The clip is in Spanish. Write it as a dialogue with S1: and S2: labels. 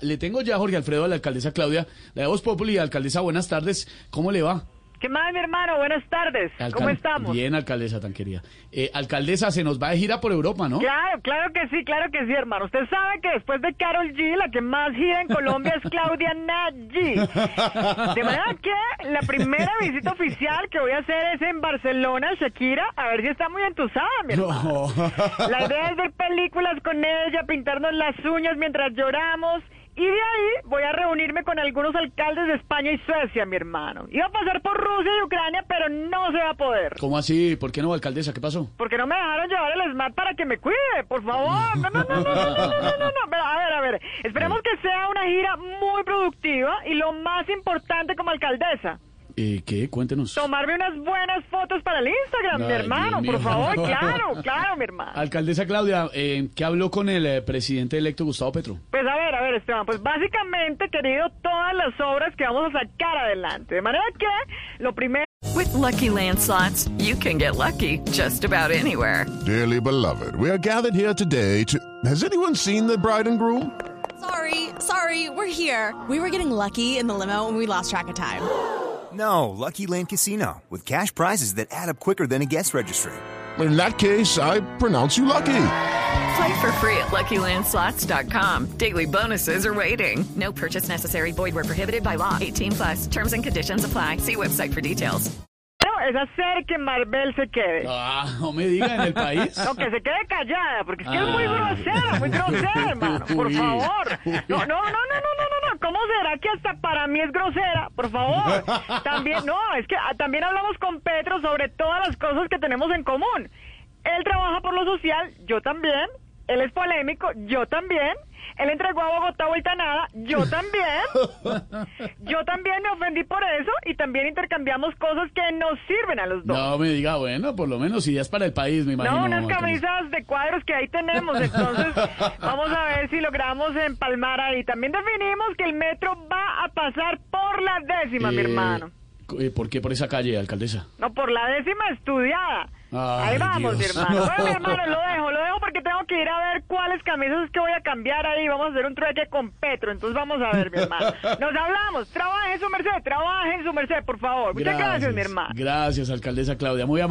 S1: Le tengo ya, Jorge Alfredo, a la alcaldesa Claudia, la de Voz Populi. Alcaldesa, buenas tardes. ¿Cómo le va?
S2: ¿Qué más, mi hermano? Buenas tardes. ¿Cómo estamos?
S1: Bien, alcaldesa, tan querida. Eh, alcaldesa, se nos va de gira por Europa, ¿no?
S2: Claro, claro que sí, claro que sí, hermano. Usted sabe que después de Carol G, la que más gira en Colombia es Claudia Nagy. De manera que la primera visita oficial que voy a hacer es en Barcelona, Shakira, a ver si está muy entusada, mi hermano.
S1: No.
S2: La idea es ver películas con ella, pintarnos las uñas mientras lloramos. Y de ahí voy a reunirme con algunos alcaldes de España y Suecia, mi hermano. Iba a pasar por Rusia y Ucrania, pero no se va a poder.
S1: ¿Cómo así? ¿Por qué no, alcaldesa? ¿Qué pasó?
S2: Porque no me dejaron llevar el Smart para que me cuide, por favor. No, no, no, no, no, no, no, no, no, A ver, a ver. Esperemos que sea una gira muy productiva y lo más importante como alcaldesa,
S1: Eh, ¿Qué? Cuéntenos.
S2: tomarme unas buenas fotos para el Instagram, mi hermano, por favor. Claro, claro, mi hermano.
S1: Alcaldesa Claudia, eh, ¿qué habló con el eh, presidente electo Gustavo Petro?
S2: Pues a ver, a ver, Esteban, pues básicamente, querido, todas las obras que vamos a sacar adelante. De manera que, lo primero...
S3: With Lucky Land slots, you can get lucky just about anywhere.
S4: Dearly beloved, we are gathered here today to. Has anyone seen the bride and groom?
S5: Sorry, sorry, we're here. We were getting lucky in the limo and we lost track of time.
S6: No, Lucky Land Casino, with cash prizes that add up quicker than a guest registry.
S4: In that case, I pronounce you lucky.
S3: Play for free at LuckyLandSlots.com. Daily bonuses are waiting. No purchase necessary. Void where prohibited by law. 18 plus. Terms and conditions apply. See website for details.
S2: No, es hacer que Maribel se quede.
S1: Ah, no me diga, en el país.
S2: No, que se quede callada, porque es que es muy
S1: Ah.
S2: grosera, muy grosera, hermano. Por favor. No, no, no, no, no. ¿Cómo será que hasta para mí es grosera? Por favor. También, no, es que ah, también hablamos con Petro sobre todas las cosas que tenemos en común. Él trabaja por lo social, yo también. Él es polémico, yo también. Él entregó a Bogotá vuelta a nada, yo también. Yo también me ofendí por eso y también intercambiamos cosas que nos sirven a los dos.
S1: No me diga, bueno, por lo menos si ya es para el país, me imagino.
S2: No, unas camisas de cuadros que ahí tenemos, entonces vamos a ver si logramos empalmar ahí. También definimos que el metro va a pasar por la décima, mi
S1: Eh,
S2: hermano.
S1: eh, ¿Por qué por esa calle, alcaldesa?
S2: No, por la décima estudiada.
S1: Ay,
S2: ahí vamos,
S1: Dios.
S2: mi hermano.
S1: No.
S2: Bueno, mi hermano, lo dejo, lo dejo que ir a ver cuáles camisas es que voy a cambiar ahí. Vamos a hacer un trueque con Petro, entonces vamos a ver, mi hermano. Nos hablamos, trabaje en su merced, trabaje en su merced, por favor. Muchas gracias mi hermano.
S1: Gracias, alcaldesa Claudia, muy amable.